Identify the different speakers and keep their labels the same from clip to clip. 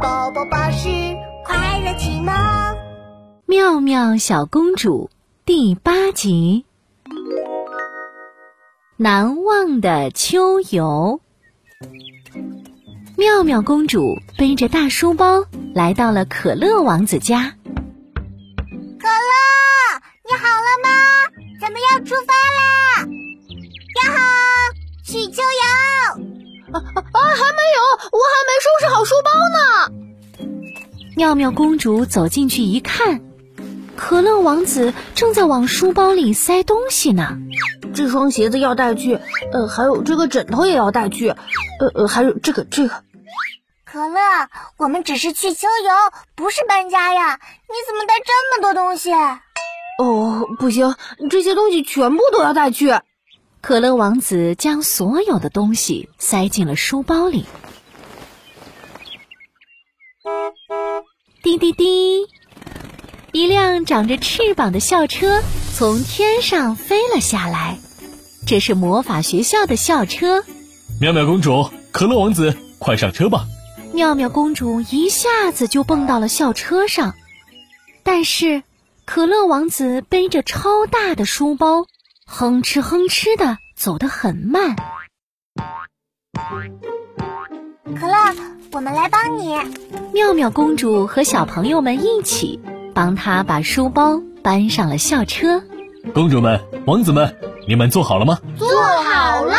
Speaker 1: 宝宝巴士快乐启蒙，
Speaker 2: 妙妙小公主第八集，难忘的秋游。妙妙公主背着大书包来到了可乐王子家。
Speaker 3: 啊啊！还没有，我还没收拾好书包呢。
Speaker 2: 妙妙公主走进去一看，可乐王子正在往书包里塞东西呢。
Speaker 3: 这双鞋子要带去，呃，还有这个枕头也要带去，呃呃，还有这个这个。
Speaker 1: 可乐，我们只是去秋游，不是搬家呀！你怎么带这么多东西？
Speaker 3: 哦，不行，这些东西全部都要带去。
Speaker 2: 可乐王子将所有的东西塞进了书包里。滴滴滴，一辆长着翅膀的校车从天上飞了下来。这是魔法学校的校车。
Speaker 4: 妙妙公主，可乐王子，快上车吧！
Speaker 2: 妙妙公主一下子就蹦到了校车上，但是可乐王子背着超大的书包，哼哧哼哧的走得很慢。
Speaker 1: 可乐，我们来帮你。
Speaker 2: 妙妙公主和小朋友们一起帮她把书包搬上了校车。
Speaker 4: 公主们、王子们，你们做好了吗？
Speaker 1: 做好了。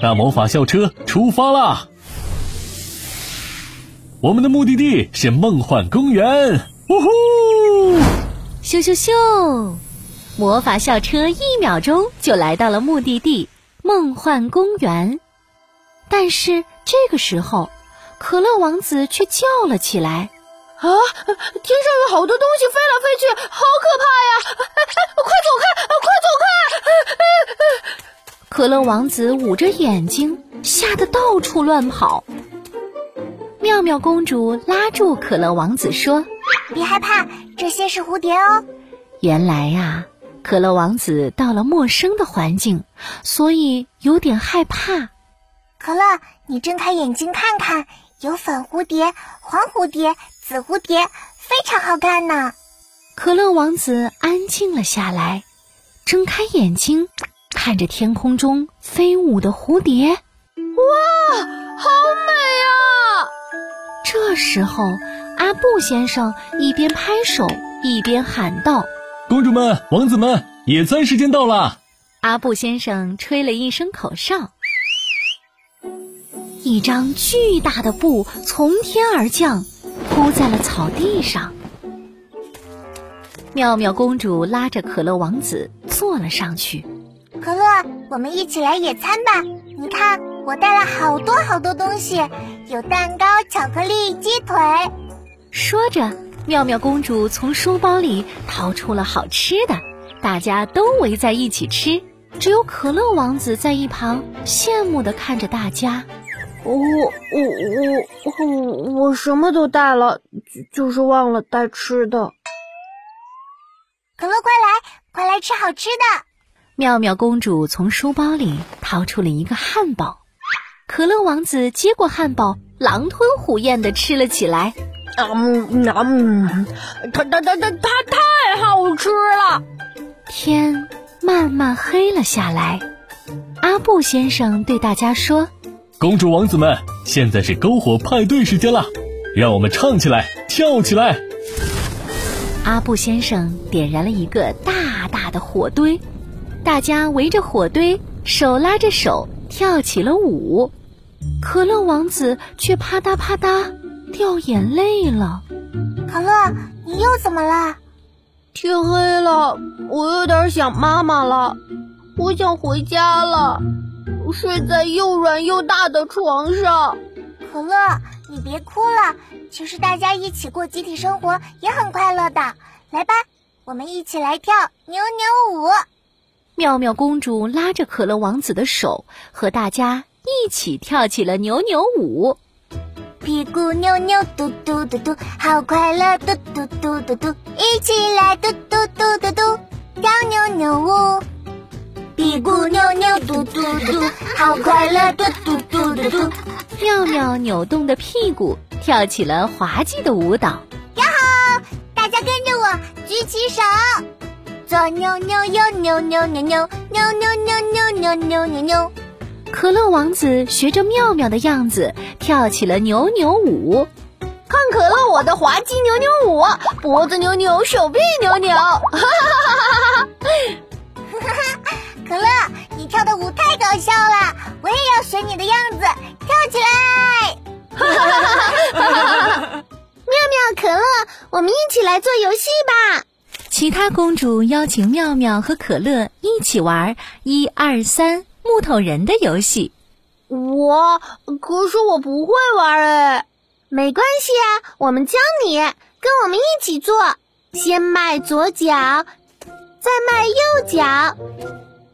Speaker 4: 大魔法校车出发啦！我们的目的地是梦幻公园，呜呼！
Speaker 2: 咻咻咻！魔法校车一秒钟就来到了目的地——梦幻公园。但是这个时候，可乐王子却叫了起来：“
Speaker 3: 啊，天上有好多东西飞来飞去，好可怕呀！快走开，快走
Speaker 2: 开！”可乐王子捂着眼睛，吓得到处乱跑。妙妙公主拉住可乐王子说：“
Speaker 1: 别害怕，这些是蝴蝶哦。”
Speaker 2: 原来呀，可乐王子到了陌生的环境，所以有点害怕。
Speaker 1: 可乐，你睁开眼睛看看，有粉蝴蝶、黄蝴蝶、紫蝴蝶，非常好看呢。
Speaker 2: 可乐王子安静了下来，睁开眼睛，看着天空中飞舞的蝴蝶，
Speaker 3: 哇，好美啊！
Speaker 2: 这时候，阿布先生一边拍手一边喊道：“
Speaker 4: 公主们、王子们，野餐时间到了！”
Speaker 2: 阿布先生吹了一声口哨，一张巨大的布从天而降，铺在了草地上。妙妙公主拉着可乐王子坐了上去。
Speaker 1: 可乐，我们一起来野餐吧！你看，我带了好多好多东西，有蛋糕、巧克力、鸡腿。
Speaker 2: 说着，妙妙公主从书包里掏出了好吃的，大家都围在一起吃。只有可乐王子在一旁羡慕地看着大家。
Speaker 3: 我我我我我什么都带了，就是忘了带吃的。
Speaker 1: 可乐，快来，快来吃好吃的！
Speaker 2: 妙妙公主从书包里掏出了一个汉堡，可乐王子接过汉堡，狼吞虎咽地吃了起来。
Speaker 3: 嗯嗯，它它它它它太好吃了！
Speaker 2: 天慢慢黑了下来，阿布先生对大家说：“
Speaker 4: 公主王子们，现在是篝火派对时间了，让我们唱起来，跳起来！”
Speaker 2: 阿布先生点燃了一个大大的火堆。大家围着火堆，手拉着手跳起了舞，可乐王子却啪嗒啪嗒掉眼泪了。
Speaker 1: 可乐，你又怎么了？
Speaker 3: 天黑了，我有点想妈妈了，我想回家了，睡在又软又大的床上。
Speaker 1: 可乐，你别哭了，其实大家一起过集体生活也很快乐的。来吧，我们一起来跳扭扭舞。
Speaker 2: 妙妙公主拉着可乐王子的手，和大家一起跳起了扭扭舞。
Speaker 1: 屁股扭扭嘟嘟嘟嘟，好快乐嘟嘟嘟嘟嘟，一起来嘟嘟嘟嘟嘟，跳扭扭舞。屁股扭扭嘟嘟嘟，好快乐嘟嘟嘟嘟嘟。
Speaker 2: 妙妙扭动的屁股跳起了滑稽的舞蹈。
Speaker 1: 呀吼！大家跟着我举起手，左扭扭，右扭扭，扭扭扭扭扭扭扭扭扭。
Speaker 2: 可乐王子学着妙妙的样子跳起了扭扭舞。
Speaker 3: 看可乐我的滑稽扭扭舞，脖子扭扭，手臂扭扭。哈哈哈哈
Speaker 1: 哈哈！可乐，你跳的舞太搞笑了，我也要学你的样子，跳起来！哈哈哈哈
Speaker 3: 哈哈！妙妙，可乐，我们一起来做游戏吧。
Speaker 2: 其他公主邀请妙妙和可乐一起玩一二三木头人的游戏。
Speaker 3: 我可是我不会玩哎。没关系啊，我们教你，跟我们一起做。先迈左脚，再迈右脚，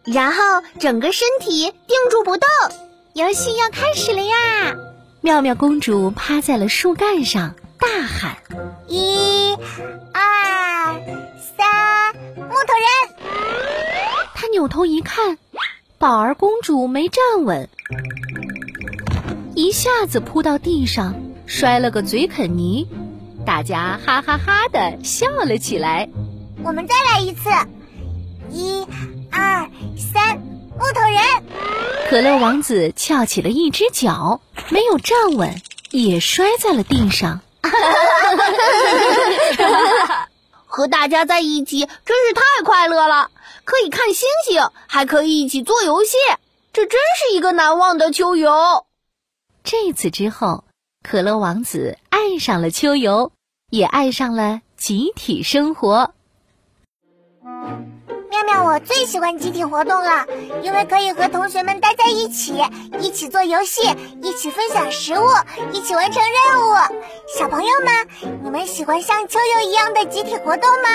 Speaker 3: 然后整个身体定住不动。游戏要开始了呀！
Speaker 2: 妙妙公主趴在了树干上，大喊：“
Speaker 1: 一、二、三，木头人！”
Speaker 2: 她扭头一看，宝儿公主没站稳，一下子扑到地上。摔了个嘴啃泥，大家哈哈哈的笑了起来。
Speaker 1: 我们再来一次，一、二、三，木头人。
Speaker 2: 可乐王子翘起了一只脚，没有站稳，也摔在了地上。
Speaker 3: 和大家在一起真是太快乐了，可以看星星，还可以一起做游戏，这真是一个难忘的秋游。
Speaker 2: 这次之后。可乐王子爱上了秋游，也爱上了集体生活。
Speaker 1: 妙妙，我最喜欢集体活动了，因为可以和同学们待在一起，一起做游戏，一起分享食物，一起完成任务。小朋友们，你们喜欢像秋游一样的集体活动吗？